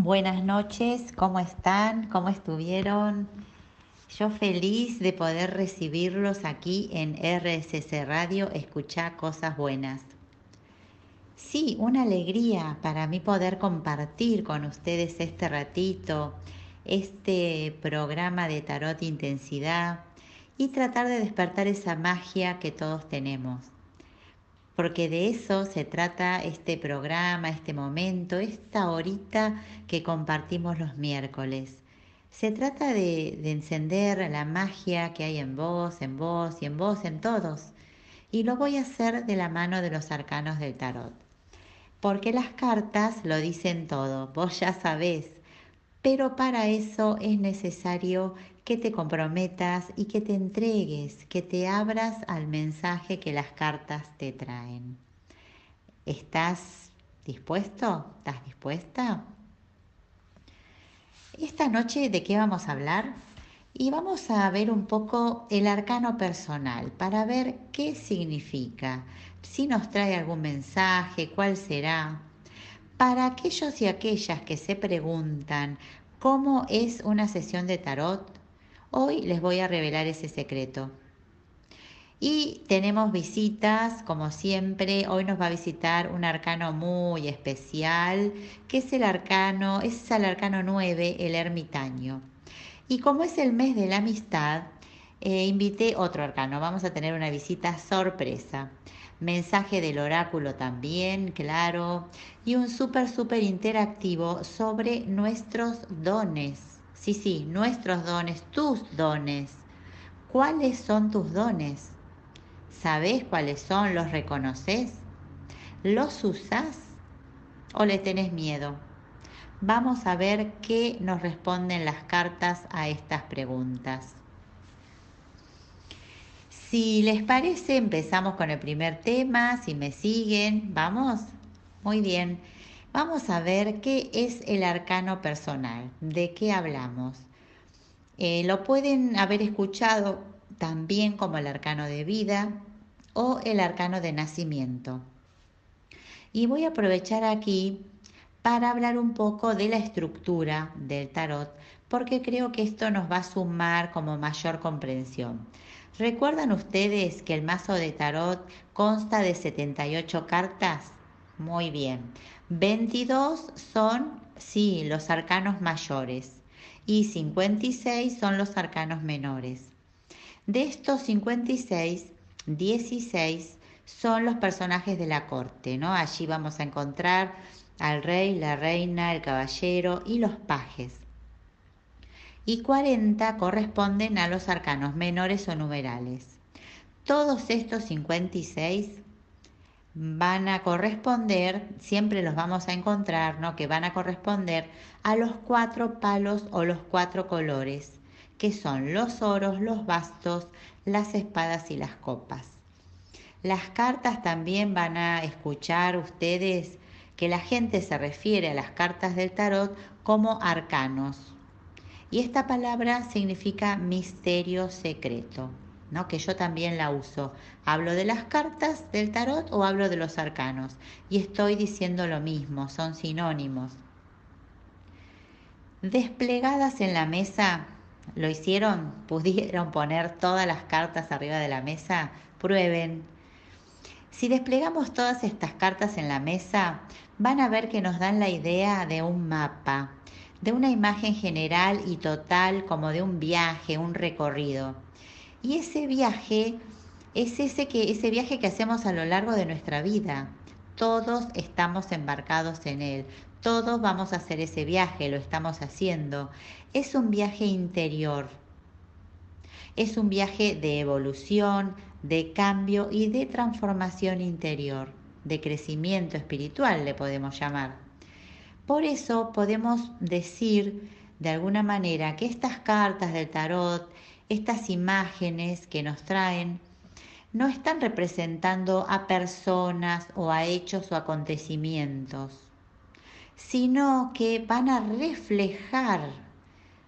Buenas noches, ¿cómo están? ¿Cómo estuvieron? Yo feliz de poder recibirlos aquí en RSC Radio, escuchar cosas buenas. Sí, una alegría para mí poder compartir con ustedes este ratito, este programa de Tarot Intensidad y tratar de despertar esa magia que todos tenemos porque de eso se trata este programa, este momento, esta horita que compartimos los miércoles. Se trata de, encender la magia que hay en vos, en vos y en vos, en todos. Y lo voy a hacer de la mano de los arcanos del tarot. Porque las cartas lo dicen todo, vos ya sabés. Pero para eso es necesario que te comprometas y que te entregues, que te abras al mensaje que las cartas te traen. ¿Estás dispuesto? ¿Estás dispuesta? Esta noche de qué vamos a hablar? Y vamos a ver un poco el arcano personal para ver qué significa, si nos trae algún mensaje, cuál será. Para aquellos y aquellas que se preguntan cómo es una sesión de tarot, Hoy les voy a revelar ese secreto. Y tenemos visitas, como siempre. Hoy nos va a visitar un arcano muy especial, que es el arcano, es el arcano 9, el ermitaño. Y como es el mes de la amistad, eh, invité otro arcano. Vamos a tener una visita sorpresa. Mensaje del oráculo también, claro. Y un súper, súper interactivo sobre nuestros dones Sí, sí, nuestros dones, tus dones. ¿Cuáles son tus dones? ¿Sabés cuáles son? ¿Los reconoces? ¿Los usás o le tenés miedo? Vamos a ver qué nos responden las cartas a estas preguntas. Si les parece, empezamos con el primer tema, si me siguen, vamos. Muy bien. Vamos a ver qué es el arcano personal, de qué hablamos. Eh, lo pueden haber escuchado también como el arcano de vida o el arcano de nacimiento. Y voy a aprovechar aquí para hablar un poco de la estructura del tarot, porque creo que esto nos va a sumar como mayor comprensión. ¿Recuerdan ustedes que el mazo de tarot consta de 78 cartas? Muy bien. 22 son, sí, los arcanos mayores y 56 son los arcanos menores. De estos 56, 16 son los personajes de la corte, ¿no? Allí vamos a encontrar al rey, la reina, el caballero y los pajes. Y 40 corresponden a los arcanos menores o numerales. Todos estos 56 van a corresponder, siempre los vamos a encontrar, ¿no? Que van a corresponder a los cuatro palos o los cuatro colores, que son los oros, los bastos, las espadas y las copas. Las cartas también van a escuchar ustedes que la gente se refiere a las cartas del tarot como arcanos. Y esta palabra significa misterio secreto. Que yo también la uso. Hablo de las cartas del tarot o hablo de los arcanos. Y estoy diciendo lo mismo, son sinónimos. Desplegadas en la mesa, ¿lo hicieron? ¿Pudieron poner todas las cartas arriba de la mesa? Prueben. Si desplegamos todas estas cartas en la mesa, van a ver que nos dan la idea de un mapa, de una imagen general y total como de un viaje, un recorrido. Y ese viaje es ese, que, ese viaje que hacemos a lo largo de nuestra vida. Todos estamos embarcados en él. Todos vamos a hacer ese viaje, lo estamos haciendo. Es un viaje interior. Es un viaje de evolución, de cambio y de transformación interior, de crecimiento espiritual le podemos llamar. Por eso podemos decir de alguna manera que estas cartas del tarot, estas imágenes que nos traen no están representando a personas o a hechos o acontecimientos, sino que van a reflejar,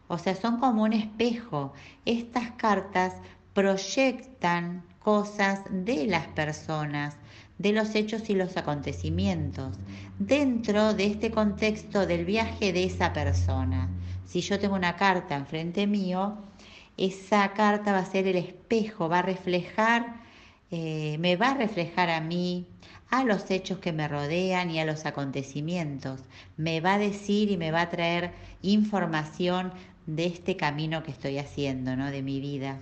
o sea, son como un espejo. Estas cartas proyectan cosas de las personas, de los hechos y los acontecimientos dentro de este contexto del viaje de esa persona. Si yo tengo una carta enfrente mío, esa carta va a ser el espejo, va a reflejar, eh, me va a reflejar a mí, a los hechos que me rodean y a los acontecimientos. Me va a decir y me va a traer información de este camino que estoy haciendo, ¿no? De mi vida.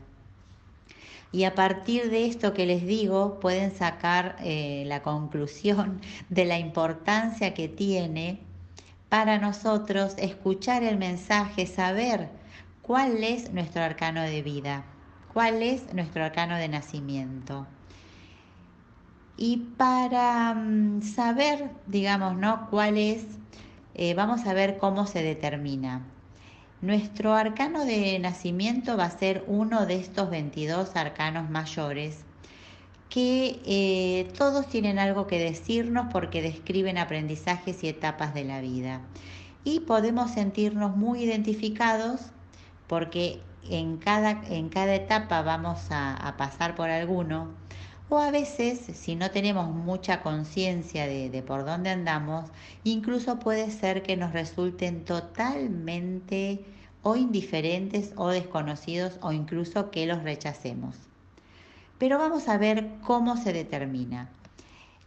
Y a partir de esto que les digo, pueden sacar eh, la conclusión de la importancia que tiene para nosotros escuchar el mensaje, saber cuál es nuestro arcano de vida, cuál es nuestro arcano de nacimiento. Y para mm, saber, digamos, ¿no? cuál es, eh, vamos a ver cómo se determina. Nuestro arcano de nacimiento va a ser uno de estos 22 arcanos mayores que eh, todos tienen algo que decirnos porque describen aprendizajes y etapas de la vida. Y podemos sentirnos muy identificados porque en cada, en cada etapa vamos a pasar por alguno o a veces, si no tenemos mucha conciencia de, por dónde andamos, incluso puede ser que nos resulten totalmente o indiferentes o desconocidos o incluso que los rechacemos. Pero vamos a ver cómo se determina,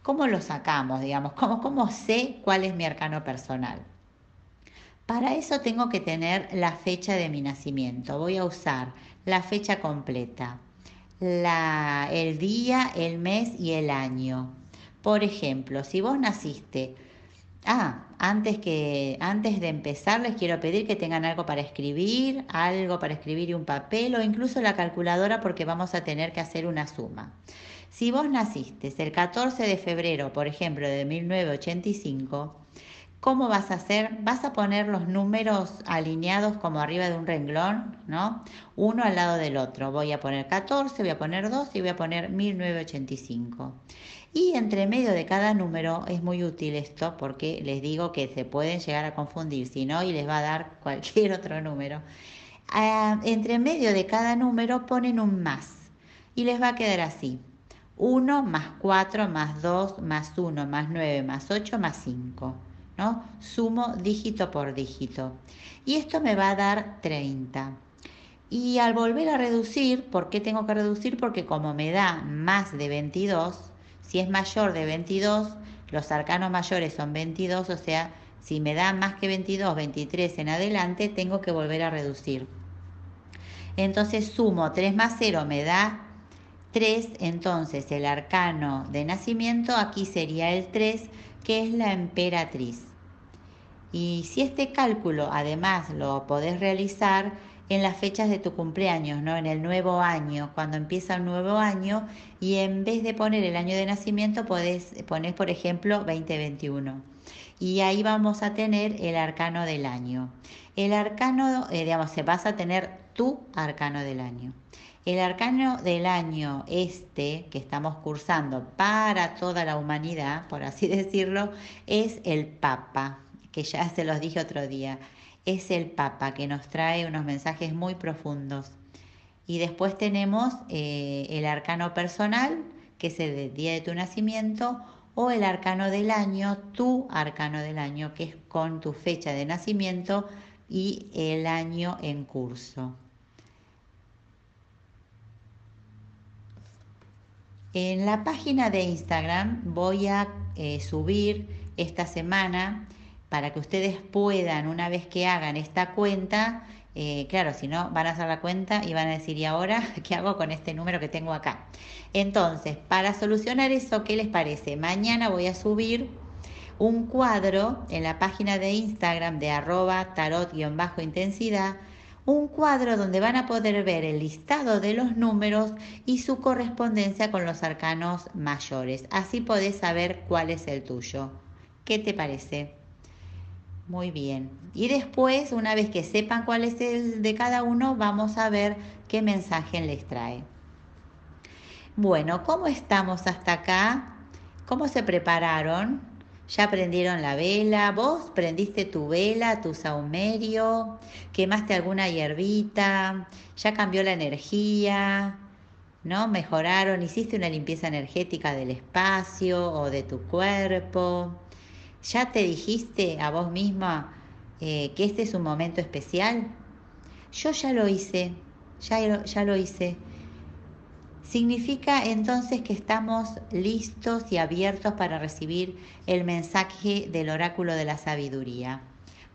cómo lo sacamos, digamos, cómo, cómo sé cuál es mi arcano personal. Para eso tengo que tener la fecha de mi nacimiento. Voy a usar la fecha completa la, el día, el mes y el año. Por ejemplo, si vos naciste, ah, antes que antes de empezar les quiero pedir que tengan algo para escribir, algo para escribir y un papel o incluso la calculadora porque vamos a tener que hacer una suma. Si vos naciste el 14 de febrero, por ejemplo, de 1985, ¿Cómo vas a hacer? Vas a poner los números alineados como arriba de un renglón, ¿no? Uno al lado del otro. Voy a poner 14, voy a poner 2 y voy a poner 1985. Y entre medio de cada número es muy útil esto porque les digo que se pueden llegar a confundir, si no, y les va a dar cualquier otro número. Ah, entre medio de cada número ponen un más y les va a quedar así. 1 más 4 más 2 más 1 más 9 más 8 más 5. ¿No? Sumo dígito por dígito. Y esto me va a dar 30. Y al volver a reducir, ¿por qué tengo que reducir? Porque como me da más de 22, si es mayor de 22, los arcanos mayores son 22, o sea, si me da más que 22, 23 en adelante, tengo que volver a reducir. Entonces sumo 3 más 0 me da 3, entonces el arcano de nacimiento aquí sería el 3 que es la emperatriz. Y si este cálculo además lo podés realizar en las fechas de tu cumpleaños, ¿no? En el nuevo año, cuando empieza el nuevo año y en vez de poner el año de nacimiento podés poner, por ejemplo, 2021. Y ahí vamos a tener el arcano del año. El arcano, eh, digamos, se vas a tener tu arcano del año. El arcano del año este que estamos cursando para toda la humanidad, por así decirlo, es el Papa, que ya se los dije otro día. Es el Papa que nos trae unos mensajes muy profundos. Y después tenemos eh, el arcano personal, que es el día de tu nacimiento, o el arcano del año, tu arcano del año, que es con tu fecha de nacimiento y el año en curso. En la página de Instagram voy a eh, subir esta semana para que ustedes puedan, una vez que hagan esta cuenta, eh, claro, si no, van a hacer la cuenta y van a decir, ¿y ahora qué hago con este número que tengo acá? Entonces, para solucionar eso, ¿qué les parece? Mañana voy a subir un cuadro en la página de Instagram de arroba tarot-intensidad un cuadro donde van a poder ver el listado de los números y su correspondencia con los arcanos mayores. Así podés saber cuál es el tuyo. ¿Qué te parece? Muy bien. Y después, una vez que sepan cuál es el de cada uno, vamos a ver qué mensaje les trae. Bueno, ¿cómo estamos hasta acá? ¿Cómo se prepararon? Ya prendieron la vela, vos prendiste tu vela, tu saumerio, quemaste alguna hierbita, ya cambió la energía. ¿no? Mejoraron, hiciste una limpieza energética del espacio o de tu cuerpo. ¿Ya te dijiste a vos misma eh, que este es un momento especial? Yo ya lo hice, ya, ya lo hice. Significa entonces que estamos listos y abiertos para recibir el mensaje del oráculo de la sabiduría.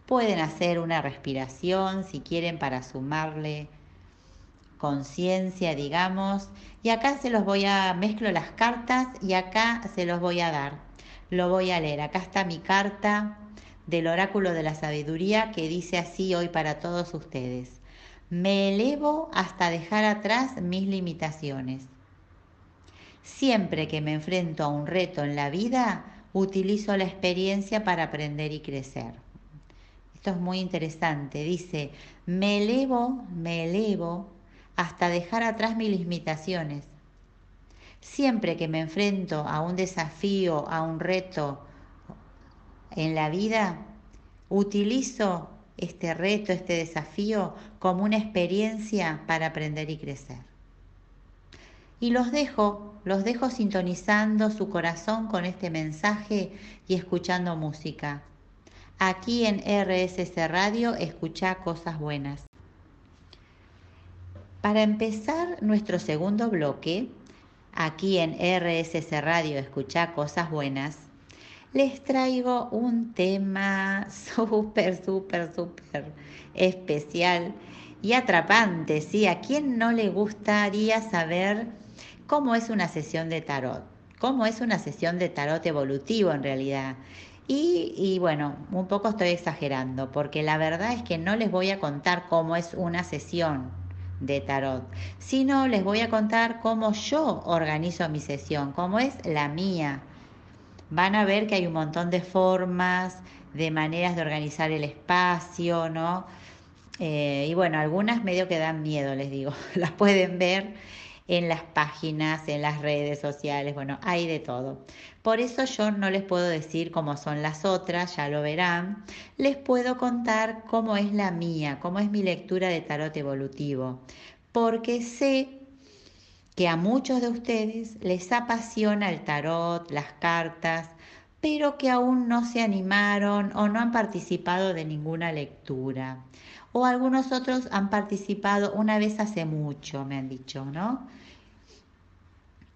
Pueden hacer una respiración si quieren para sumarle conciencia, digamos. Y acá se los voy a, mezclo las cartas y acá se los voy a dar. Lo voy a leer. Acá está mi carta del oráculo de la sabiduría que dice así hoy para todos ustedes. Me elevo hasta dejar atrás mis limitaciones. Siempre que me enfrento a un reto en la vida, utilizo la experiencia para aprender y crecer. Esto es muy interesante. Dice, me elevo, me elevo hasta dejar atrás mis limitaciones. Siempre que me enfrento a un desafío, a un reto en la vida, utilizo este reto, este desafío como una experiencia para aprender y crecer. Y los dejo, los dejo sintonizando su corazón con este mensaje y escuchando música. Aquí en RSC Radio escucha cosas buenas. Para empezar nuestro segundo bloque, aquí en RSC Radio Escucha Cosas Buenas, les traigo un tema súper, súper, súper especial y atrapante, ¿sí? ¿A quién no le gustaría saber cómo es una sesión de tarot? ¿Cómo es una sesión de tarot evolutivo en realidad? Y, y, bueno, un poco estoy exagerando, porque la verdad es que no les voy a contar cómo es una sesión de tarot, sino les voy a contar cómo yo organizo mi sesión, cómo es la mía. Van a ver que hay un montón de formas, de maneras de organizar el espacio, ¿no? Eh, y bueno, algunas medio que dan miedo, les digo, las pueden ver en las páginas, en las redes sociales, bueno, hay de todo. Por eso yo no les puedo decir cómo son las otras, ya lo verán. Les puedo contar cómo es la mía, cómo es mi lectura de tarot evolutivo, porque sé que a muchos de ustedes les apasiona el tarot, las cartas, pero que aún no se animaron o no han participado de ninguna lectura. O algunos otros han participado una vez hace mucho, me han dicho, ¿no?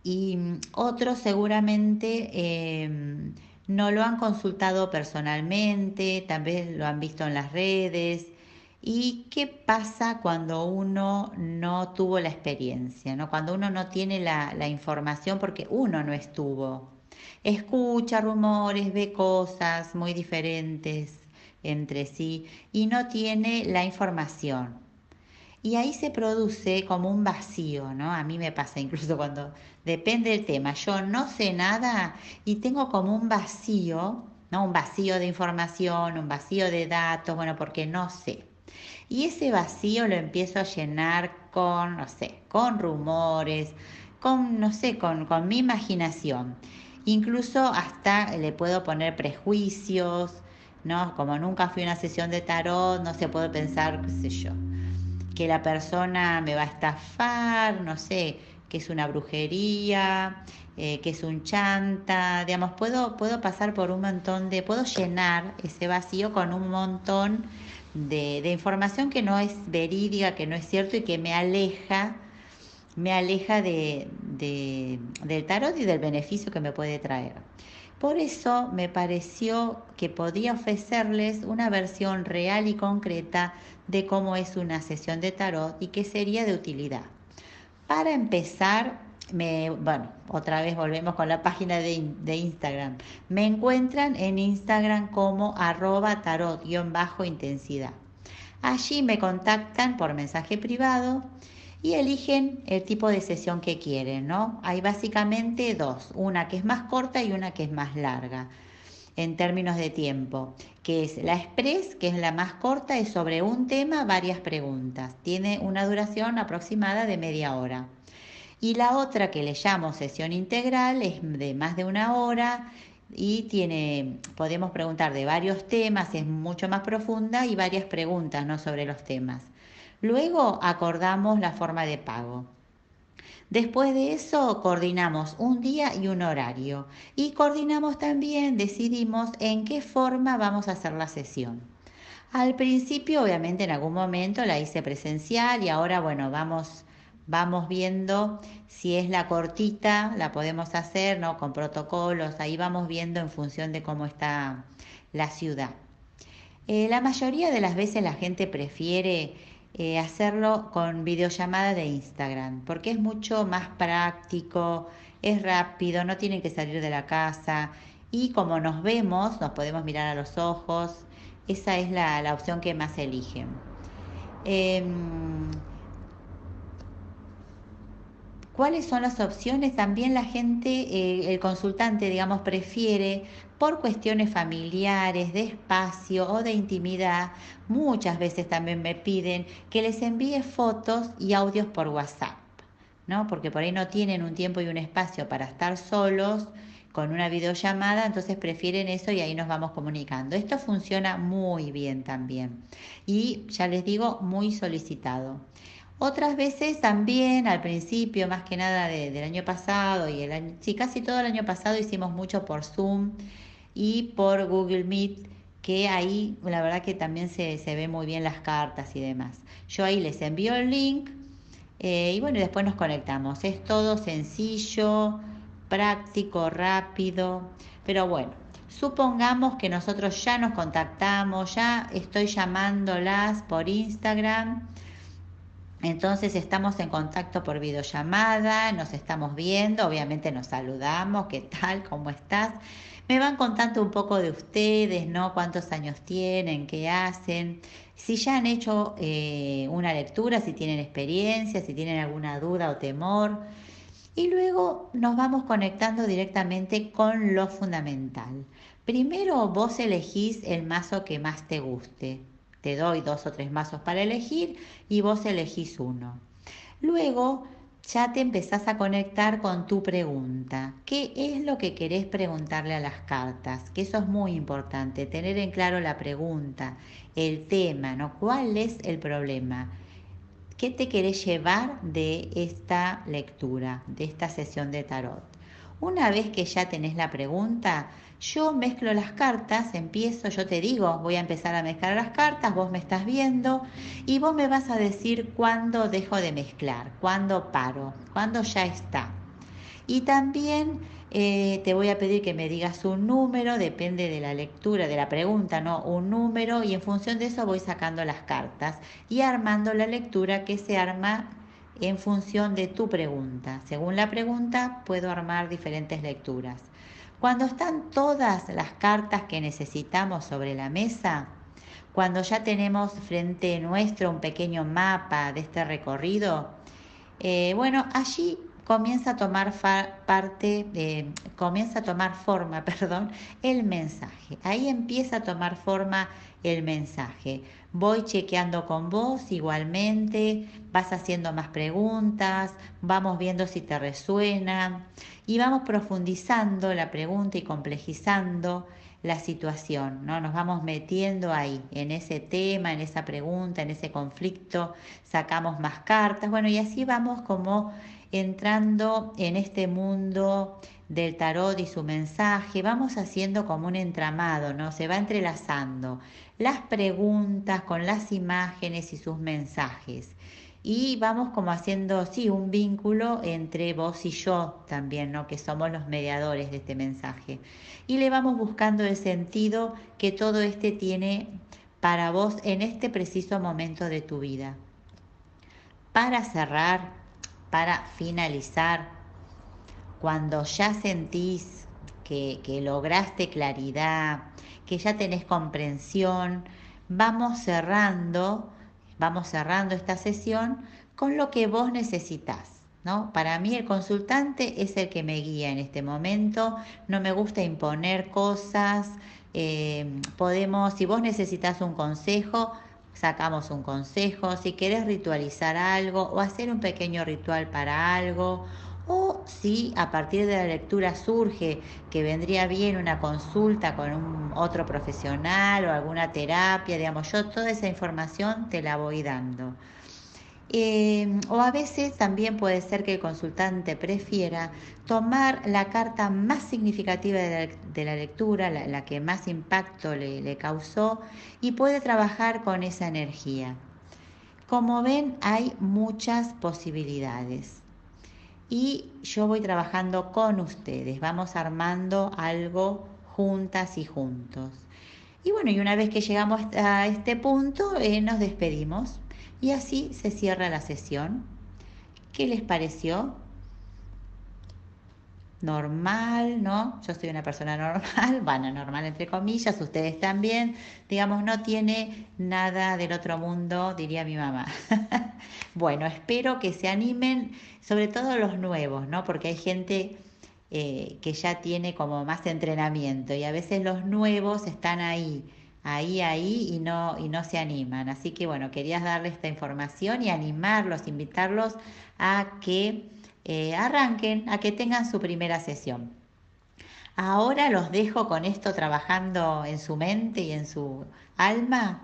y otros seguramente em, no lo han consultado personalmente, tal vez lo han visto en las redes. ¿Y qué pasa cuando uno no tuvo la experiencia? ¿no? Cuando uno no tiene la, información porque uno no estuvo. Escucha rumores, ve cosas muy diferentes entre sí y no tiene la información. Y ahí se produce como un vacío, ¿no? A mí me pasa incluso cuando depende del tema. Yo no sé nada y tengo como un vacío, ¿no? Un vacío de información, un vacío de datos, bueno, porque no sé. Y ese vacío lo empiezo a llenar con, no sé, con rumores, con, no sé, con, con mi imaginación. Incluso hasta le puedo poner prejuicios, ¿no? Como nunca fui a una sesión de tarot, no se puede pensar, qué sé yo que la persona me va a estafar, no sé, que es una brujería, eh, que es un chanta, digamos, puedo, puedo pasar por un montón de, puedo llenar ese vacío con un montón de, información que no es verídica, que no es cierto y que me aleja, me aleja de, de, del tarot y del beneficio que me puede traer. Por eso me pareció que podía ofrecerles una versión real y concreta de cómo es una sesión de tarot y que sería de utilidad. Para empezar, me, bueno, otra vez volvemos con la página de, Instagram. Me encuentran en Instagram como arroba tarot-intensidad. Allí me contactan por mensaje privado y eligen el tipo de sesión que quieren, ¿no? Hay básicamente dos, una que es más corta y una que es más larga en términos de tiempo, que es la express, que es la más corta, es sobre un tema, varias preguntas. Tiene una duración aproximada de media hora. Y la otra que le llamo sesión integral es de más de una hora y tiene, podemos preguntar de varios temas, es mucho más profunda y varias preguntas ¿no? sobre los temas. Luego acordamos la forma de pago. Después de eso coordinamos un día y un horario y coordinamos también, decidimos en qué forma vamos a hacer la sesión. Al principio, obviamente, en algún momento la hice presencial y ahora, bueno, vamos, vamos viendo si es la cortita, la podemos hacer, ¿no? Con protocolos, ahí vamos viendo en función de cómo está la ciudad. Eh, la mayoría de las veces la gente prefiere eh, hacerlo con videollamada de Instagram, porque es mucho más práctico, es rápido, no tienen que salir de la casa y como nos vemos, nos podemos mirar a los ojos, esa es la, opción que más eligen. Em, ¿Cuáles son las opciones? También la gente, eh, el consultante, digamos, prefiere por cuestiones familiares, de espacio o de intimidad, muchas veces también me piden que les envíe fotos y audios por WhatsApp, ¿no? Porque por ahí no tienen un tiempo y un espacio para estar solos con una videollamada, entonces prefieren eso y ahí nos vamos comunicando. Esto funciona muy bien también y ya les digo, muy solicitado. Otras veces también al principio, más que nada del año pasado y el año, sí, casi todo el año pasado hicimos mucho por Zoom y por Google Meet, que ahí la verdad que también se, se ve muy bien las cartas y demás. Yo ahí les envío el link eh, y bueno, después nos conectamos. Es todo sencillo, práctico, rápido, pero bueno, supongamos que nosotros ya nos contactamos, ya estoy llamándolas por Instagram. Entonces estamos en contacto por videollamada, nos estamos viendo, obviamente nos saludamos, ¿qué tal? ¿Cómo estás? Me van contando un poco de ustedes, ¿no? Cuántos años tienen, qué hacen, si ya han hecho eh, una lectura, si tienen experiencia, si tienen alguna duda o temor. Y luego nos vamos conectando directamente con lo fundamental. Primero vos elegís el mazo que más te guste. Te doy dos o tres mazos para elegir y vos elegís uno. Luego ya te empezás a conectar con tu pregunta. ¿Qué es lo que querés preguntarle a las cartas? Que eso es muy importante, tener en claro la pregunta, el tema, ¿no? ¿Cuál es el problema? ¿Qué te querés llevar de esta lectura, de esta sesión de tarot? Una vez que ya tenés la pregunta, yo mezclo las cartas, empiezo, yo te digo, voy a empezar a mezclar las cartas, vos me estás viendo y vos me vas a decir cuándo dejo de mezclar, cuándo paro, cuándo ya está. Y también eh, te voy a pedir que me digas un número, depende de la lectura, de la pregunta, ¿no? Un número y en función de eso voy sacando las cartas y armando la lectura que se arma en función de tu pregunta. Según la pregunta puedo armar diferentes lecturas. Cuando están todas las cartas que necesitamos sobre la mesa, cuando ya tenemos frente nuestro un pequeño mapa de este recorrido, eh, bueno, allí comienza a tomar parte, eh, comienza a tomar forma, perdón, el mensaje. Ahí empieza a tomar forma el mensaje. Voy chequeando con vos igualmente, vas haciendo más preguntas, vamos viendo si te resuena y vamos profundizando la pregunta y complejizando la situación, ¿no? Nos vamos metiendo ahí, en ese tema, en esa pregunta, en ese conflicto, sacamos más cartas, bueno, y así vamos como entrando en este mundo del tarot y su mensaje, vamos haciendo como un entramado, ¿no? Se va entrelazando las preguntas con las imágenes y sus mensajes. Y vamos como haciendo, sí, un vínculo entre vos y yo también, ¿no? Que somos los mediadores de este mensaje. Y le vamos buscando el sentido que todo este tiene para vos en este preciso momento de tu vida. Para cerrar, para finalizar, cuando ya sentís que, que lograste claridad, que ya tenés comprensión, vamos cerrando, vamos cerrando esta sesión con lo que vos necesitas. ¿No? Para mí el consultante es el que me guía en este momento, no me gusta imponer cosas, eh, podemos, si vos necesitas un consejo, sacamos un consejo, si querés ritualizar algo o hacer un pequeño ritual para algo, o si a partir de la lectura surge que vendría bien una consulta con un otro profesional o alguna terapia, digamos, yo toda esa información te la voy dando. Eh, o a veces también puede ser que el consultante prefiera tomar la carta más significativa de la, lectura, la, que más impacto le, le causó, y puede trabajar con esa energía. Como ven, hay muchas posibilidades. Y yo voy trabajando con ustedes, vamos armando algo juntas y juntos. Y bueno, y una vez que llegamos a este punto, eh, nos despedimos y así se cierra la sesión. ¿Qué les pareció? Normal, ¿no? Yo soy una persona normal, bueno, normal entre comillas, ustedes también. Digamos, no tiene nada del otro mundo, diría mi mamá. bueno, espero que se animen, sobre todo los nuevos, ¿no? Porque hay gente eh, que ya tiene como más entrenamiento y a veces los nuevos están ahí, ahí, ahí y no, y no se animan. Así que bueno, querías darle esta información y animarlos, invitarlos a que eh, arranquen, a que tengan su primera sesión. Ahora los dejo con esto trabajando en su mente y en su alma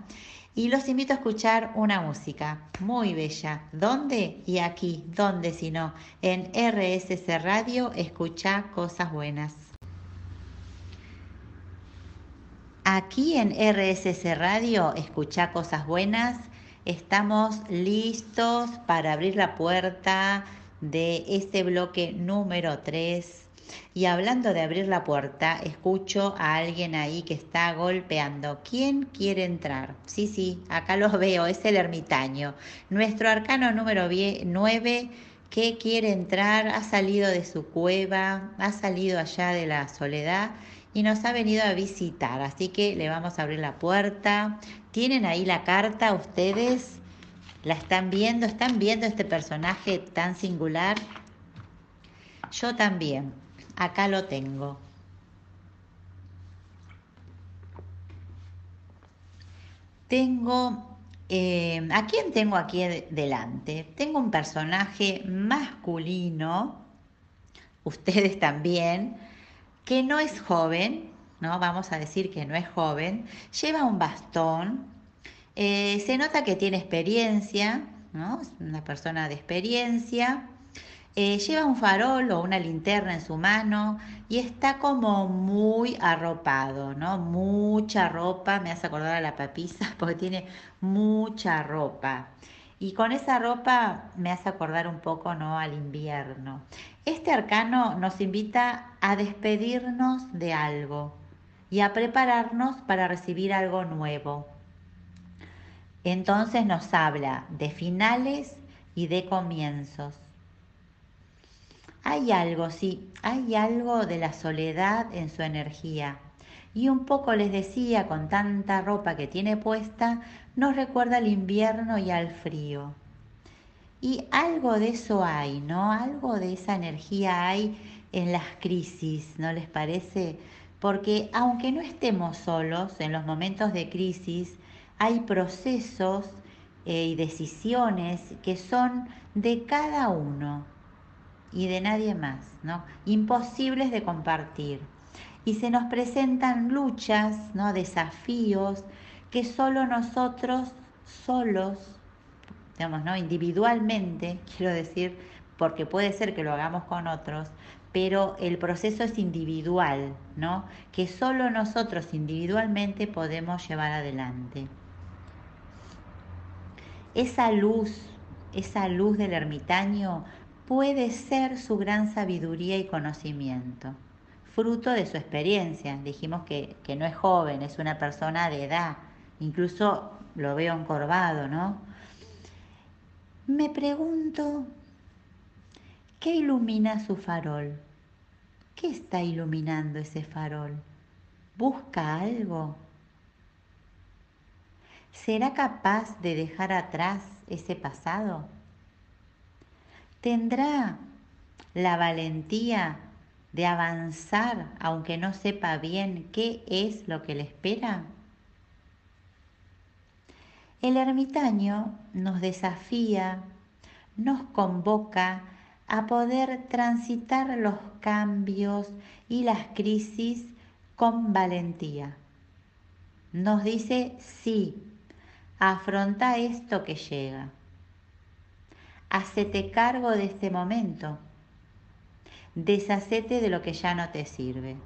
y los invito a escuchar una música muy bella. ¿Dónde? Y aquí, ¿dónde si no? En RSC Radio, escucha cosas buenas. Aquí en RSC Radio, escucha cosas buenas. Estamos listos para abrir la puerta de este bloque número 3 y hablando de abrir la puerta, escucho a alguien ahí que está golpeando. ¿Quién quiere entrar? Sí, sí, acá los veo, es el ermitaño. Nuestro arcano número 9 que quiere entrar, ha salido de su cueva, ha salido allá de la soledad y nos ha venido a visitar. Así que le vamos a abrir la puerta. ¿Tienen ahí la carta ustedes? ¿La están viendo? ¿Están viendo este personaje tan singular? Yo también. Acá lo tengo. Tengo, eh, ¿a quién tengo aquí delante? Tengo un personaje masculino, ustedes también, que no es joven, ¿no? Vamos a decir que no es joven, lleva un bastón, eh, se nota que tiene experiencia, ¿no? Es una persona de experiencia, eh, lleva un farol o una linterna en su mano y está como muy arropado, ¿no? Mucha ropa, me hace acordar a la papisa porque tiene mucha ropa. Y con esa ropa me hace acordar un poco, ¿no? Al invierno. Este arcano nos invita a despedirnos de algo y a prepararnos para recibir algo nuevo. Entonces nos habla de finales y de comienzos hay algo, sí, hay algo de la soledad en su energía. Y un poco les decía, con tanta ropa que tiene puesta, nos recuerda al invierno y al frío. Y algo de eso hay, ¿no? Algo de esa energía hay en las crisis, ¿no les parece? Porque aunque no estemos solos en los momentos de crisis, hay procesos eh, y decisiones que son de cada uno y de nadie más, ¿no? Imposibles de compartir. Y se nos presentan luchas, ¿no? Desafíos que solo nosotros, solos, digamos, ¿no? Individualmente, quiero decir, porque puede ser que lo hagamos con otros, pero el proceso es individual, ¿no? Que solo nosotros individualmente podemos llevar adelante. Esa luz, esa luz del ermitaño puede ser su gran sabiduría y conocimiento, fruto de su experiencia. Dijimos que, que no es joven, es una persona de edad, incluso lo veo encorvado, ¿no? Me pregunto, ¿qué ilumina su farol? ¿Qué está iluminando ese farol? ¿Busca algo? ¿Será capaz de dejar atrás ese pasado? ¿Tendrá la valentía de avanzar aunque no sepa bien qué es lo que le espera? El ermitaño nos desafía, nos convoca a poder transitar los cambios y las crisis con valentía. Nos dice, sí, afronta esto que llega. Hacete cargo de este momento. Deshacete de lo que ya no te sirve.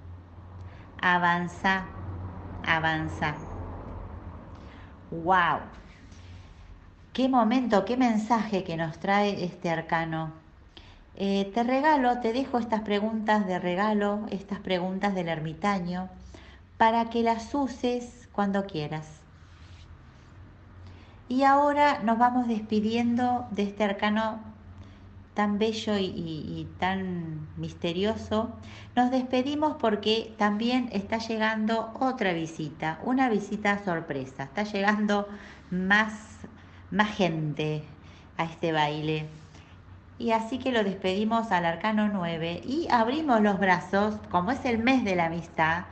Avanza, avanza. ¡Wow! Qué momento, qué mensaje que nos trae este arcano. Eh, te regalo, te dejo estas preguntas de regalo, estas preguntas del ermitaño, para que las uses cuando quieras. Y ahora nos vamos despidiendo de este arcano tan bello y, tan misterioso. Nos despedimos porque también está llegando otra visita, una visita sorpresa. Está llegando más más gente a este baile. Y así que lo despedimos al arcano 9 y abrimos los brazos, como es el mes de la amistad,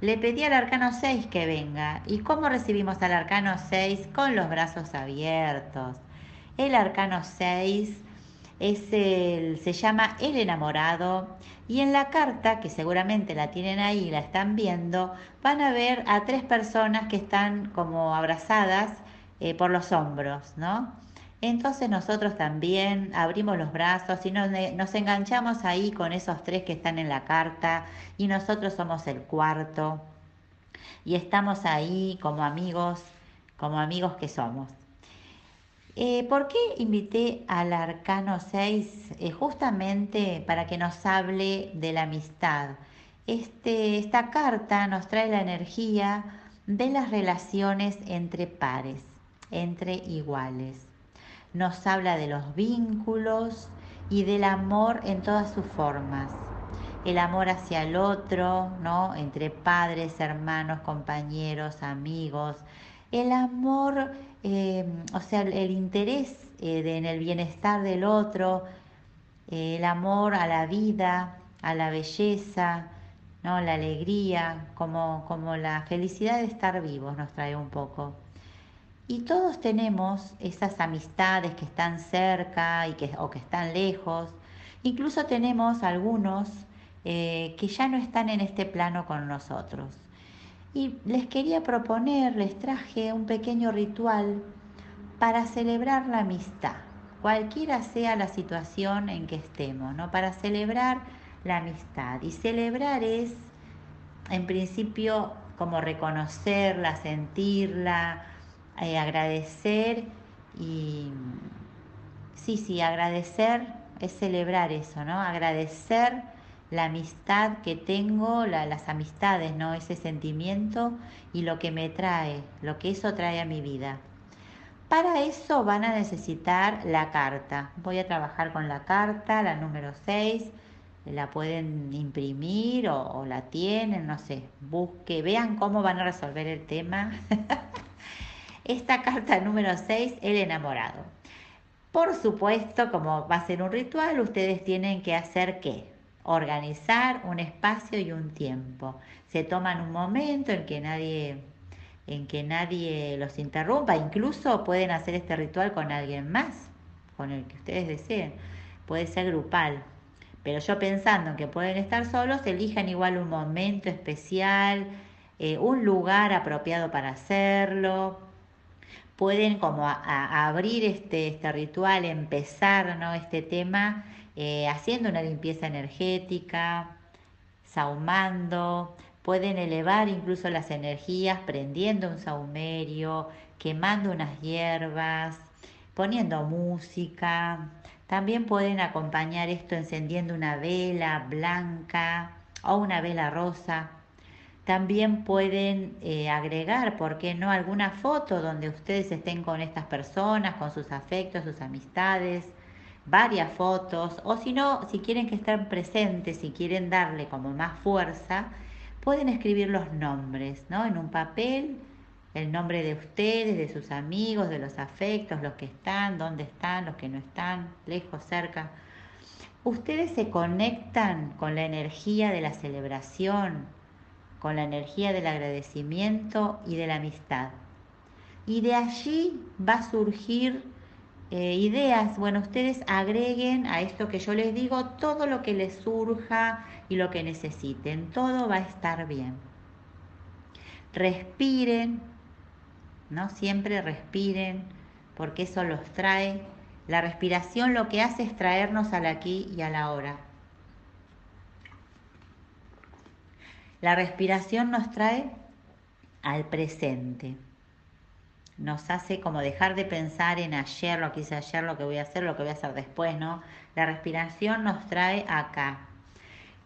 le pedí al arcano 6 que venga. ¿Y cómo recibimos al arcano 6? Con los brazos abiertos. El arcano 6 es el, se llama El enamorado y en la carta, que seguramente la tienen ahí y la están viendo, van a ver a tres personas que están como abrazadas eh, por los hombros, ¿no? Entonces nosotros también abrimos los brazos y nos, enganchamos ahí con esos tres que están en la carta y nosotros somos el cuarto y estamos ahí como amigos, como amigos que somos. Eh, ¿Por qué invité al Arcano 6? Eh, justamente para que nos hable de la amistad. Este, esta carta nos trae la energía de las relaciones entre pares entre iguales. Nos habla de los vínculos y del amor en todas sus formas. El amor hacia el otro, ¿no? Entre padres, hermanos, compañeros, amigos. El amor, eh, o sea, el interés eh, en el bienestar del otro. el amor a la vida, a la belleza, ¿no? La alegría, como, como la felicidad de estar vivos nos trae un poco. Y todos tenemos esas amistades que están cerca y que, o que están lejos. Incluso tenemos algunos eh, que ya no están en este plano con nosotros. Y les quería proponer, les traje un pequeño ritual para celebrar la amistad, cualquiera sea la situación en que estemos, ¿no? Para celebrar la amistad. Y celebrar es, en principio, como reconocerla, sentirla, eh, agradecer y sí, sí, agradecer es celebrar eso, ¿no? Agradecer la amistad que tengo, las amistades, ¿no? Ese sentimiento y lo que me trae, lo que eso trae a mi vida. Para eso van a necesitar la carta. Voy a trabajar con la carta, la número 6. La pueden imprimir o, o la tienen, no sé. Busque, vean cómo van a resolver el tema. esta carta número 6, el enamorado. Por supuesto, como va a ser un ritual, ustedes tienen que hacer qué? Organizar un espacio y un tiempo. Se toman un momento en que nadie en que nadie los interrumpa, incluso pueden hacer este ritual con alguien más, con el que ustedes deseen. Puede ser grupal, pero yo pensando en que pueden estar solos, elijan igual un momento especial, eh, un lugar apropiado para hacerlo, pueden como abrir este, este ritual, empezar ¿no? este tema eh, haciendo una limpieza energética, saumando, pueden elevar incluso las energías prendiendo un saumerio, quemando unas hierbas, poniendo música. También pueden acompañar esto encendiendo una vela blanca o una vela rosa también pueden eh, agregar, ¿por qué no?, alguna foto donde ustedes estén con estas personas, con sus afectos, sus amistades, varias fotos, o si no, si quieren que estén presentes, si quieren darle como más fuerza, pueden escribir los nombres, ¿no? En un papel, el nombre de ustedes, de sus amigos, de los afectos, los que están, dónde están, los que no están, lejos, cerca. Ustedes se conectan con la energía de la celebración, con la energía del agradecimiento y de la amistad. Y de allí va a surgir eh, ideas. Bueno, ustedes agreguen a esto que yo les digo todo lo que les surja y lo que necesiten. Todo va a estar bien. Respiren, ¿no? Siempre respiren, porque eso los trae La respiración lo que hace es traernos al aquí y a la hora. La respiración nos trae al presente. Nos hace como dejar de pensar en ayer, lo que hice ayer, lo que voy a hacer, lo que voy a hacer después, ¿no? La respiración nos trae acá.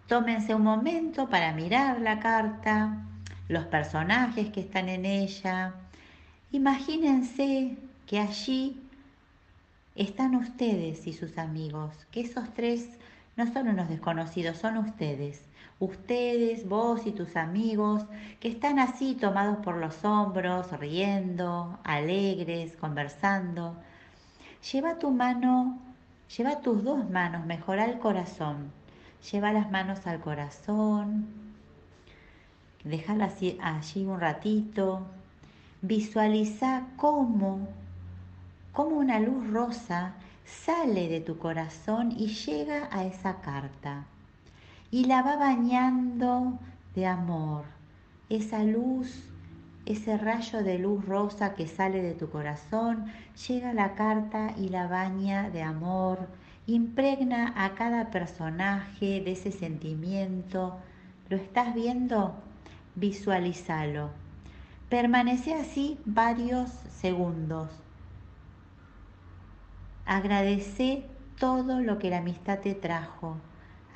Tómense un momento para mirar la carta, los personajes que están en ella. Imagínense que allí están ustedes y sus amigos, que esos tres no son unos desconocidos, son ustedes. Ustedes, vos y tus amigos, que están así tomados por los hombros, riendo, alegres, conversando. Lleva tu mano, lleva tus dos manos mejor al corazón. Lleva las manos al corazón. Déjala allí un ratito. Visualiza cómo como una luz rosa sale de tu corazón y llega a esa carta y la va bañando de amor. Esa luz, ese rayo de luz rosa que sale de tu corazón, llega a la carta y la baña de amor, impregna a cada personaje de ese sentimiento. ¿Lo estás viendo? Visualízalo. Permanece así varios segundos Agradece todo lo que la amistad te trajo.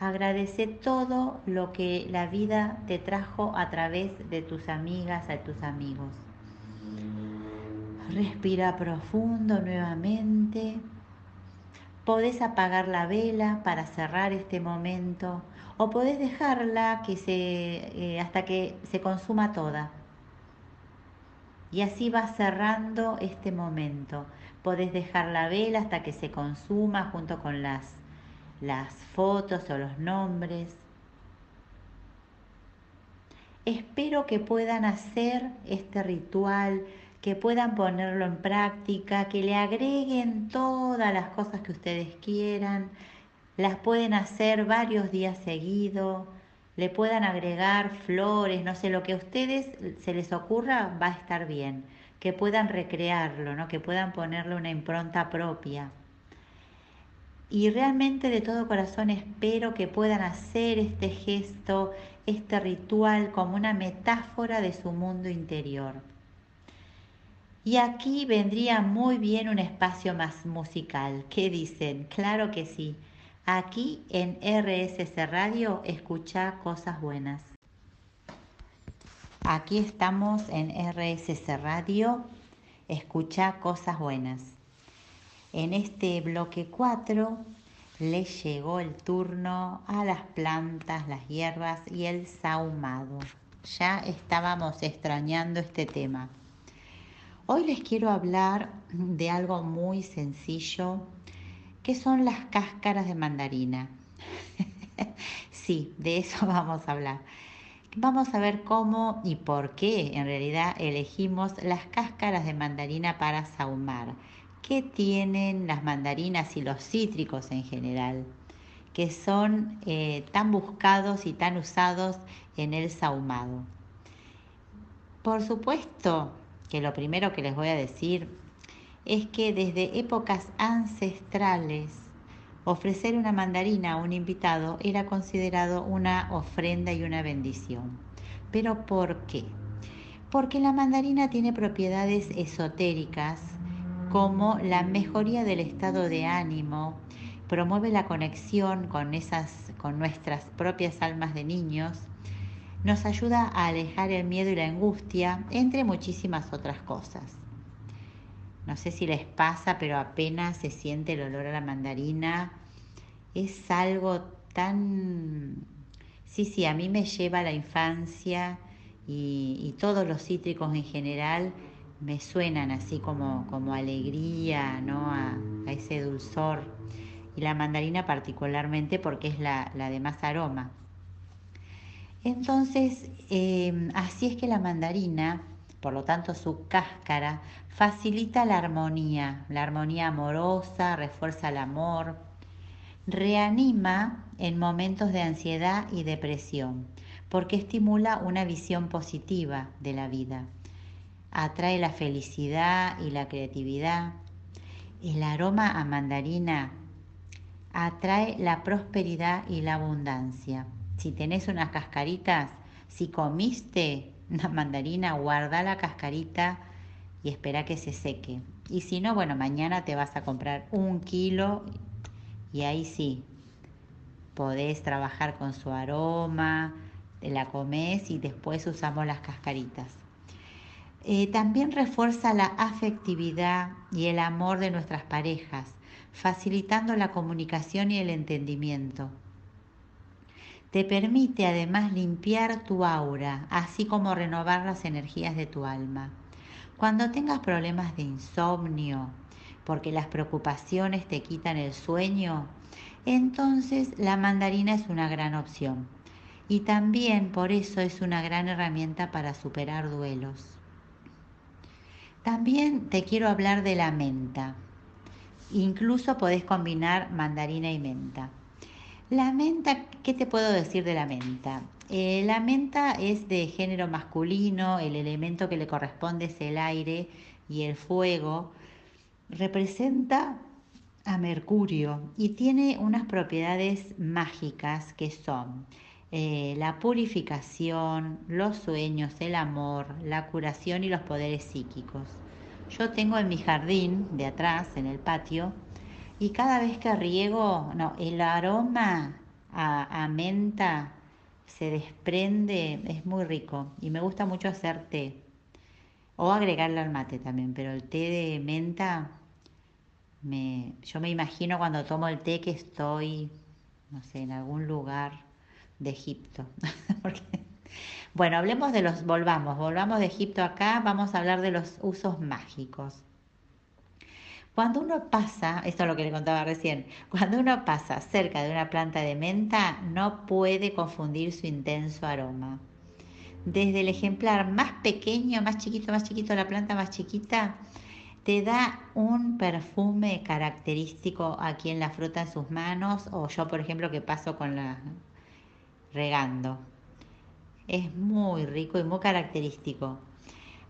Agradece todo lo que la vida te trajo a través de tus amigas, a tus amigos. Respira profundo nuevamente. Podés apagar la vela para cerrar este momento o podés dejarla que se, eh, hasta que se consuma toda. Y así vas cerrando este momento. Podés dejar la vela hasta que se consuma junto con las, las fotos o los nombres. Espero que puedan hacer este ritual, que puedan ponerlo en práctica, que le agreguen todas las cosas que ustedes quieran. Las pueden hacer varios días seguidos, le puedan agregar flores, no sé, lo que a ustedes se les ocurra va a estar bien que puedan recrearlo, ¿no? que puedan ponerle una impronta propia. Y realmente de todo corazón espero que puedan hacer este gesto, este ritual como una metáfora de su mundo interior. Y aquí vendría muy bien un espacio más musical. ¿Qué dicen? Claro que sí. Aquí en RSC Radio escucha cosas buenas. Aquí estamos en RSC Radio, escucha cosas buenas. En este bloque 4 le llegó el turno a las plantas, las hierbas y el sahumado. Ya estábamos extrañando este tema. Hoy les quiero hablar de algo muy sencillo, que son las cáscaras de mandarina. sí, de eso vamos a hablar. Vamos a ver cómo y por qué en realidad elegimos las cáscaras de mandarina para sahumar. ¿Qué tienen las mandarinas y los cítricos en general? Que son eh, tan buscados y tan usados en el sahumado. Por supuesto que lo primero que les voy a decir es que desde épocas ancestrales Ofrecer una mandarina a un invitado era considerado una ofrenda y una bendición. ¿Pero por qué? Porque la mandarina tiene propiedades esotéricas como la mejoría del estado de ánimo, promueve la conexión con esas con nuestras propias almas de niños, nos ayuda a alejar el miedo y la angustia, entre muchísimas otras cosas. No sé si les pasa, pero apenas se siente el olor a la mandarina. Es algo tan... Sí, sí, a mí me lleva a la infancia y, todos los cítricos en general me suenan así como, como alegría, ¿no? A, ese dulzor. Y la mandarina particularmente porque es la, de más aroma. Entonces, eh, así es que la mandarina por lo tanto, su cáscara facilita la armonía, la armonía amorosa, refuerza el amor, reanima en momentos de ansiedad y depresión, porque estimula una visión positiva de la vida, atrae la felicidad y la creatividad, El aroma a mandarina atrae la prosperidad y la abundancia. Si tenés unas cascaritas, si comiste una mandarina, guarda la cascarita y espera que se seque. Y si no, bueno, mañana te vas a comprar un kilo y ahí sí, podés trabajar con su aroma, te la comes y después usamos las cascaritas. Eh, también refuerza la afectividad y el amor de nuestras parejas, facilitando la comunicación y el entendimiento. Te permite además limpiar tu aura, así como renovar las energías de tu alma. Cuando tengas problemas de insomnio, porque las preocupaciones te quitan el sueño, entonces la mandarina es una gran opción. Y también por eso es una gran herramienta para superar duelos. También te quiero hablar de la menta. Incluso podés combinar mandarina y menta. La menta, ¿qué te puedo decir de la menta? Eh, la menta es de género masculino, el elemento que le corresponde es el aire y el fuego. Representa a Mercurio y tiene unas propiedades mágicas que son eh, la purificación, los sueños, el amor, la curación y los poderes psíquicos. Yo tengo en mi jardín de atrás, en el patio, y cada vez que riego, no, el aroma a, a menta se desprende, es muy rico y me gusta mucho hacer té o agregarle al mate también, pero el té de menta, me, yo me imagino cuando tomo el té que estoy, no sé, en algún lugar de Egipto. bueno, hablemos de los, volvamos, volvamos de Egipto acá, vamos a hablar de los usos mágicos. Cuando uno pasa, esto es lo que le contaba recién, cuando uno pasa cerca de una planta de menta no puede confundir su intenso aroma. Desde el ejemplar más pequeño, más chiquito, más chiquito, la planta más chiquita, te da un perfume característico a quien la frota en sus manos o yo, por ejemplo, que paso con la regando. Es muy rico y muy característico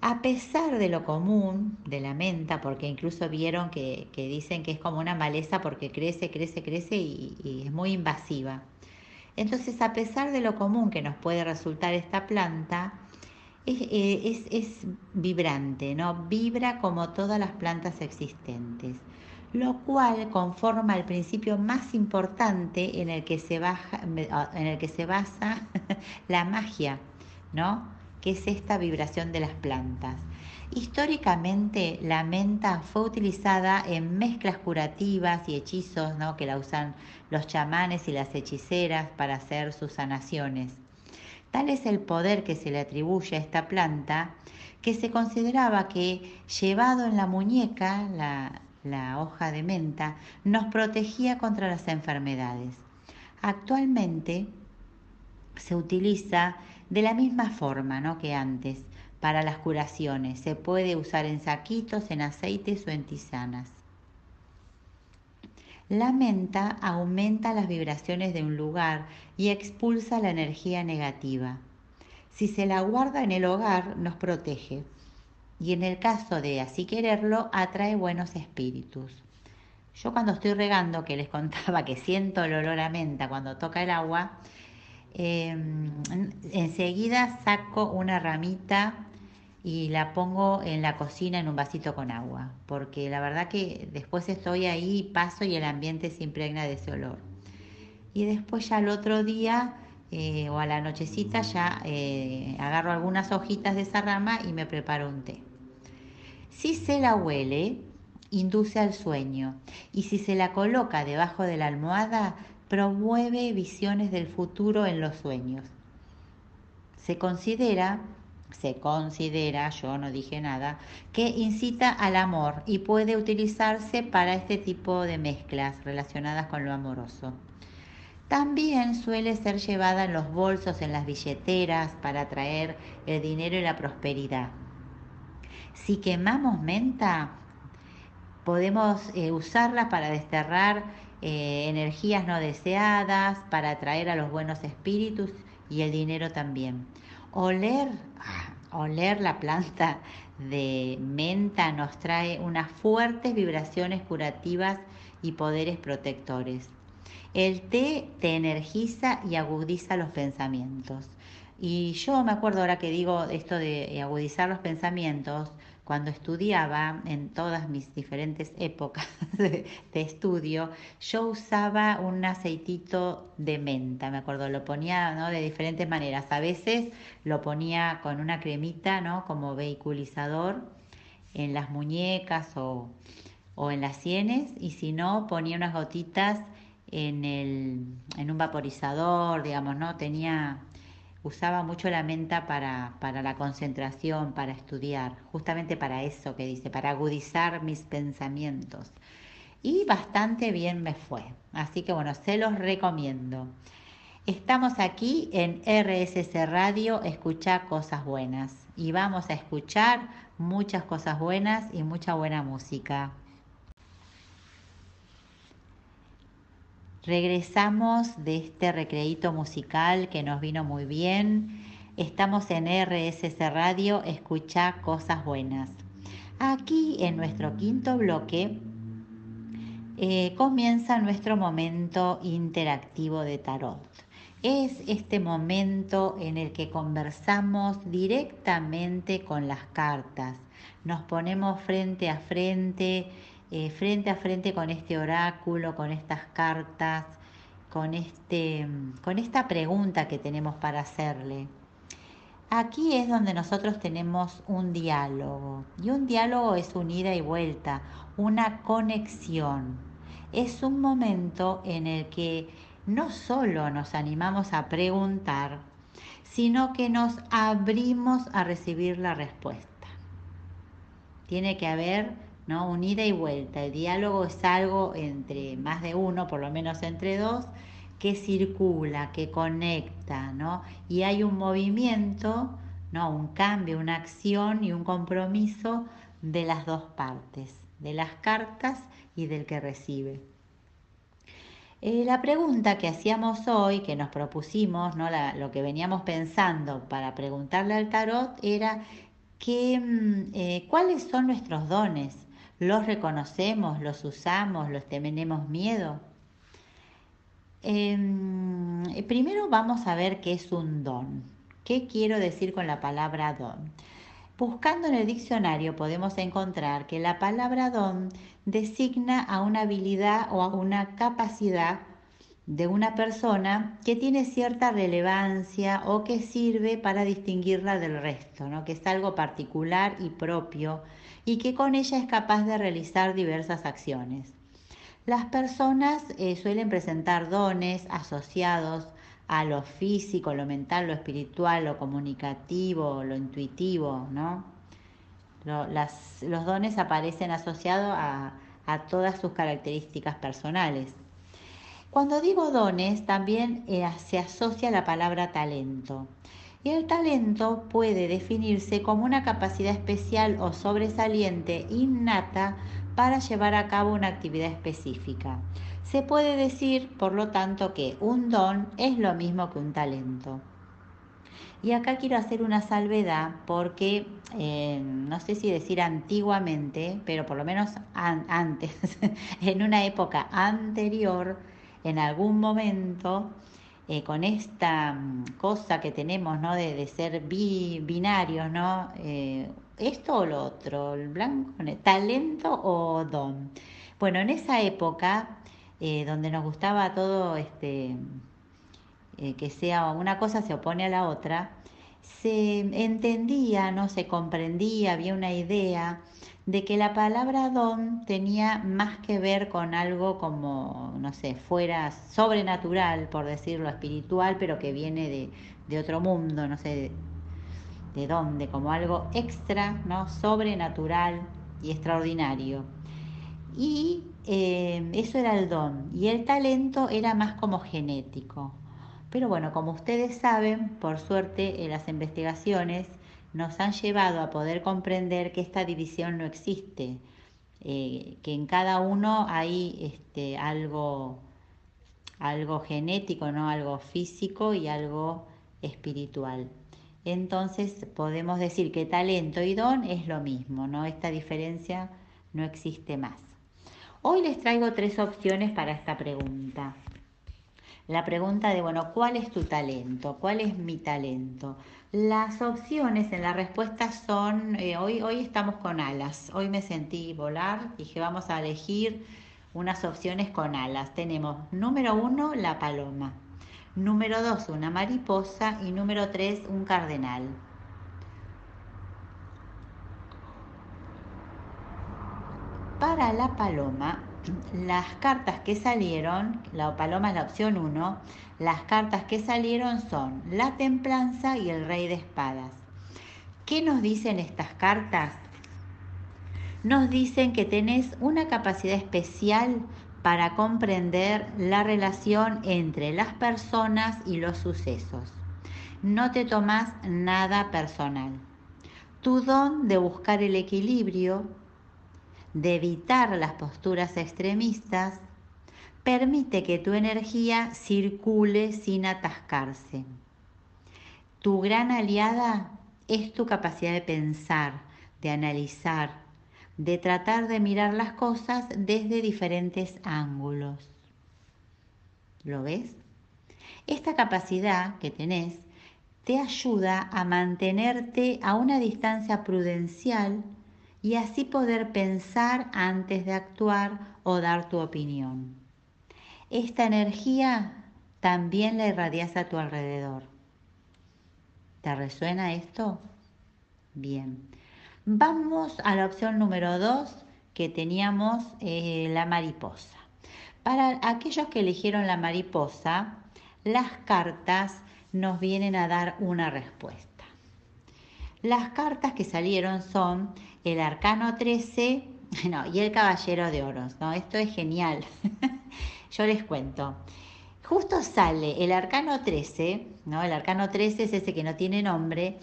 a pesar de lo común de la menta, porque incluso vieron que, dicen que es como una maleza porque crece, crece, crece y, es muy invasiva. Entonces, a pesar de lo común que nos puede resultar esta planta, es, eh, es, vibrante, ¿no? Vibra como todas las plantas existentes, lo cual conforma el principio más importante en el que se, baja, en el que se basa la magia, ¿no? que es esta vibración de las plantas. Históricamente la menta fue utilizada en mezclas curativas y hechizos ¿no? que la usan los chamanes y las hechiceras para hacer sus sanaciones. Tal es el poder que se le atribuye a esta planta que se consideraba que llevado en la muñeca, la, la hoja de menta, nos protegía contra las enfermedades. Actualmente se utiliza de la misma forma ¿no? que antes, para las curaciones, se puede usar en saquitos, en aceites o en tisanas. La menta aumenta las vibraciones de un lugar y expulsa la energía negativa. Si se la guarda en el hogar, nos protege. Y en el caso de así quererlo, atrae buenos espíritus. Yo cuando estoy regando, que les contaba que siento el olor a menta cuando toca el agua, Em, enseguida saco una ramita y la pongo en la cocina en un vasito con agua, porque la verdad que después estoy ahí, paso y el ambiente se impregna de ese olor. Y después ya al otro día eh, o a la nochecita ya eh, agarro algunas hojitas de esa rama y me preparo un té. Si se la huele, induce al sueño y si se la coloca debajo de la almohada, promueve visiones del futuro en los sueños. Se considera, se considera, yo no dije nada, que incita al amor y puede utilizarse para este tipo de mezclas relacionadas con lo amoroso. También suele ser llevada en los bolsos, en las billeteras, para atraer el dinero y la prosperidad. Si quemamos menta, podemos eh, usarla para desterrar eh, energías no deseadas, para atraer a los buenos espíritus y el dinero también. Oler, ah, oler la planta de menta nos trae unas fuertes vibraciones curativas y poderes protectores. El té te energiza y agudiza los pensamientos. Y yo me acuerdo ahora que digo esto de agudizar los pensamientos, cuando estudiaba en todas mis diferentes épocas de, estudio, yo usaba un aceitito de menta, me acuerdo, lo ponía de diferentes maneras. A veces lo ponía con una cremita, ¿no? Como vehiculizador en las muñecas o, o en las sienes, y si no, ponía unas gotitas en, el, en un vaporizador, digamos, ¿no? Tenía usaba mucho la menta para, para, la concentración, para estudiar, justamente para eso que dice, para agudizar mis pensamientos. Y bastante bien me fue. Así que bueno, se los recomiendo. Estamos aquí en RSS Radio, escucha cosas buenas. Y vamos a escuchar muchas cosas buenas y mucha buena música. Regresamos de este recreíto musical que nos vino muy bien. Estamos en RSS Radio, escucha cosas buenas. Aquí en nuestro quinto bloque eh, comienza nuestro momento interactivo de tarot. Es este momento en el que conversamos directamente con las cartas. Nos ponemos frente a frente eh, frente a frente con este oráculo, con estas cartas, con, este, con esta pregunta que tenemos para hacerle. Aquí es donde nosotros tenemos un diálogo y un diálogo es un ida y vuelta, una conexión. Es un momento en el que no solo nos animamos a preguntar, sino que nos abrimos a recibir la respuesta. Tiene que haber ¿no? Un ida y vuelta. El diálogo es algo entre más de uno, por lo menos entre dos, que circula, que conecta, ¿no? Y hay un movimiento, ¿no? Un cambio, una acción y un compromiso de las dos partes, de las cartas y del que recibe. Eh, la pregunta que hacíamos hoy, que nos propusimos, ¿no? lo que veníamos pensando para preguntarle al tarot era que, mm, eh, cuáles son nuestros dones, los reconocemos, los usamos, los tenemos miedo. Em, primero vamos a ver qué es un don. ¿Qué quiero decir con la palabra don? Buscando en el diccionario podemos encontrar que la palabra don designa a una habilidad o a una capacidad de una persona que tiene cierta relevancia o que sirve para distinguirla del resto, ¿no? que es algo particular y propio y que con ella es capaz de realizar diversas acciones. Las personas eh, suelen presentar dones asociados a lo físico, lo mental, lo espiritual, lo comunicativo, lo intuitivo, ¿no? los dones aparecen asociados a, todas sus características personales. Cuando digo dones, también eh, se asocia la palabra talento. Y el talento puede definirse como una capacidad especial o sobresaliente innata para llevar a cabo una actividad específica. Se puede decir, por lo tanto, que un don es lo mismo que un talento. Y acá quiero hacer una salvedad porque eh, no sé si decir antiguamente, pero por lo menos antes, en una época anterior, en algún momento, eh, con esta mm, cosa que tenemos, ¿no? De, ser binarios, ¿no? Eh, esto o lo otro, el blanco, talento o don. Bueno, en esa época, eh, donde nos gustaba todo este, que sea una cosa se opone a la otra, se entendía, no se comprendía, había una idea de que la palabra don tenía más que ver con algo como, no sé, fuera sobrenatural, por decirlo, espiritual, pero que viene de, otro mundo, no sé de, dónde, como algo extra, ¿no? Sobrenatural y extraordinario. Y eh, eso era el don. Y el talento era más como genético. Pero bueno, como ustedes saben, por suerte en las investigaciones nos han llevado a poder comprender que esta división no existe, eh, que en cada uno hay este, algo, algo genético, ¿no? algo físico y algo espiritual. entonces podemos decir que talento y don es lo mismo, ¿no? Esta diferencia no existe más. Hoy les traigo tres opciones para esta pregunta. La pregunta de, bueno, ¿cuál es tu talento? ¿Cuál es mi talento? Las opciones en la respuesta son, eh, hoy, hoy estamos con alas, hoy me sentí volar, dije vamos a elegir unas opciones con alas. Tenemos número uno, la paloma, número dos, una mariposa y número tres, un cardenal. Para la paloma, las cartas que salieron, la paloma es la opción 1, las cartas que salieron son la templanza y el rey de espadas. ¿Qué nos dicen estas cartas? Nos dicen que tenés una capacidad especial para comprender la relación entre las personas y los sucesos. No te tomas nada personal. Tu don de buscar el equilibrio, de evitar las posturas extremistas, permite que tu energía circule sin atascarse. Tu gran aliada es tu capacidad de pensar, de analizar, de tratar de mirar las cosas desde diferentes ángulos. ¿Lo ves? Esta capacidad que tenés te ayuda a mantenerte a una distancia prudencial y así poder pensar antes de actuar o dar tu opinión. Esta energía también la irradias a tu alrededor. ¿Te resuena esto? Bien. Vamos a la opción número 2 que teníamos eh, la mariposa. Para aquellos que eligieron la mariposa, las cartas nos vienen a dar una respuesta. Las cartas que salieron son el arcano 13 y el caballero de oros. ¿no? Esto es genial. Yo les cuento. Justo sale el arcano 13, ¿no? el arcano 13 es ese que no tiene nombre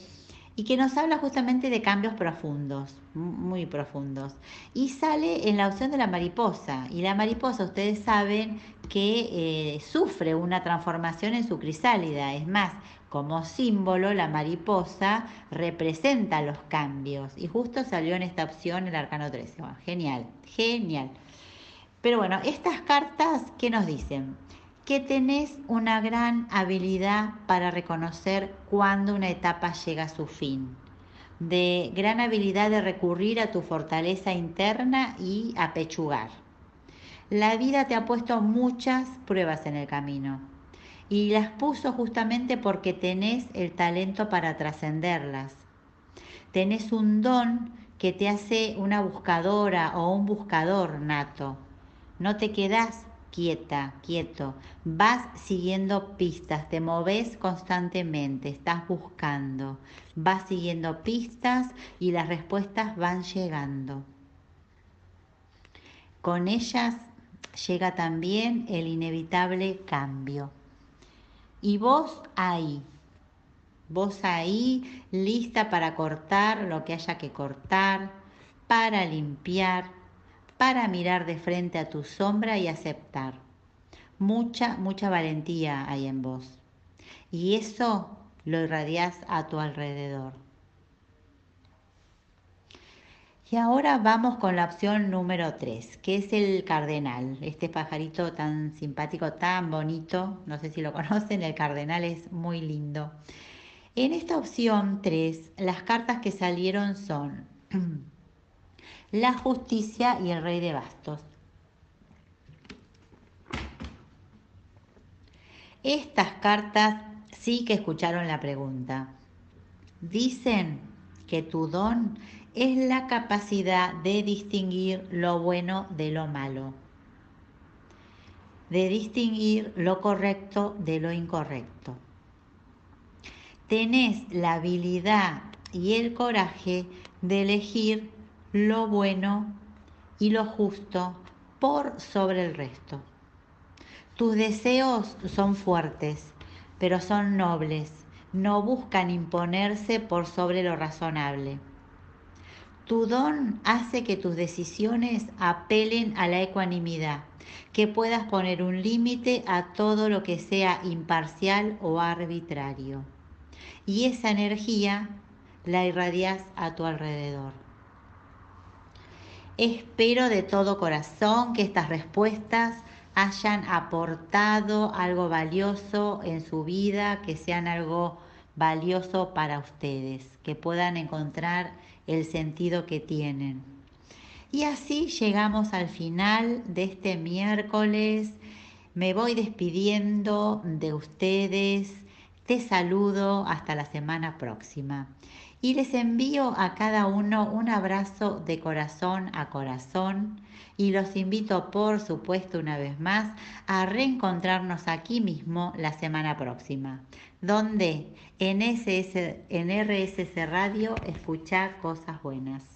y que nos habla justamente de cambios profundos, muy profundos. Y sale en la opción de la mariposa. Y la mariposa, ustedes saben que eh, sufre una transformación en su crisálida. Es más, como símbolo, la mariposa representa los cambios. Y justo salió en esta opción el arcano 13. genial, genial. Pero bueno, estas cartas, ¿qué nos dicen? que tenés una gran habilidad para reconocer cuando una etapa llega a su fin, de gran habilidad de recurrir a tu fortaleza interna y apechugar. La vida te ha puesto muchas pruebas en el camino y las puso justamente porque tenés el talento para trascenderlas. Tenés un don que te hace una buscadora o un buscador nato. No te quedás quieta, quieto, vas siguiendo pistas, te moves constantemente, estás buscando, vas siguiendo pistas y las respuestas van llegando. Con ellas llega también el inevitable cambio. Y vos ahí, vos ahí lista para cortar lo que haya que cortar, para limpiar, para mirar de frente a tu sombra y aceptar. Mucha, mucha valentía hay en vos. Y eso lo irradias a tu alrededor. Y ahora vamos con la opción número 3, que es el cardenal. Este pajarito tan simpático, tan bonito, no sé si lo conocen, el cardenal es muy lindo. En esta opción 3, las cartas que salieron son la justicia y el rey de bastos. Estas cartas sí que escucharon la pregunta. Dicen que tu don es la capacidad de distinguir lo bueno de lo malo, de distinguir lo correcto de lo incorrecto. Tenés la habilidad y el coraje de elegir lo bueno y lo justo por sobre el resto. Tus deseos son fuertes, pero son nobles, no buscan imponerse por sobre lo razonable. Tu don hace que tus decisiones apelen a la ecuanimidad, que puedas poner un límite a todo lo que sea imparcial o arbitrario. y esa energía la irradias a tu alrededor. Espero de todo corazón que estas respuestas hayan aportado algo valioso en su vida, que sean algo valioso para ustedes, que puedan encontrar el sentido que tienen. Y así llegamos al final de este miércoles. Me voy despidiendo de ustedes. Te saludo hasta la semana próxima. Y les envío a cada uno un abrazo de corazón a corazón y los invito por supuesto una vez más a reencontrarnos aquí mismo la semana próxima, donde en, SS, en RSC Radio escucha cosas buenas.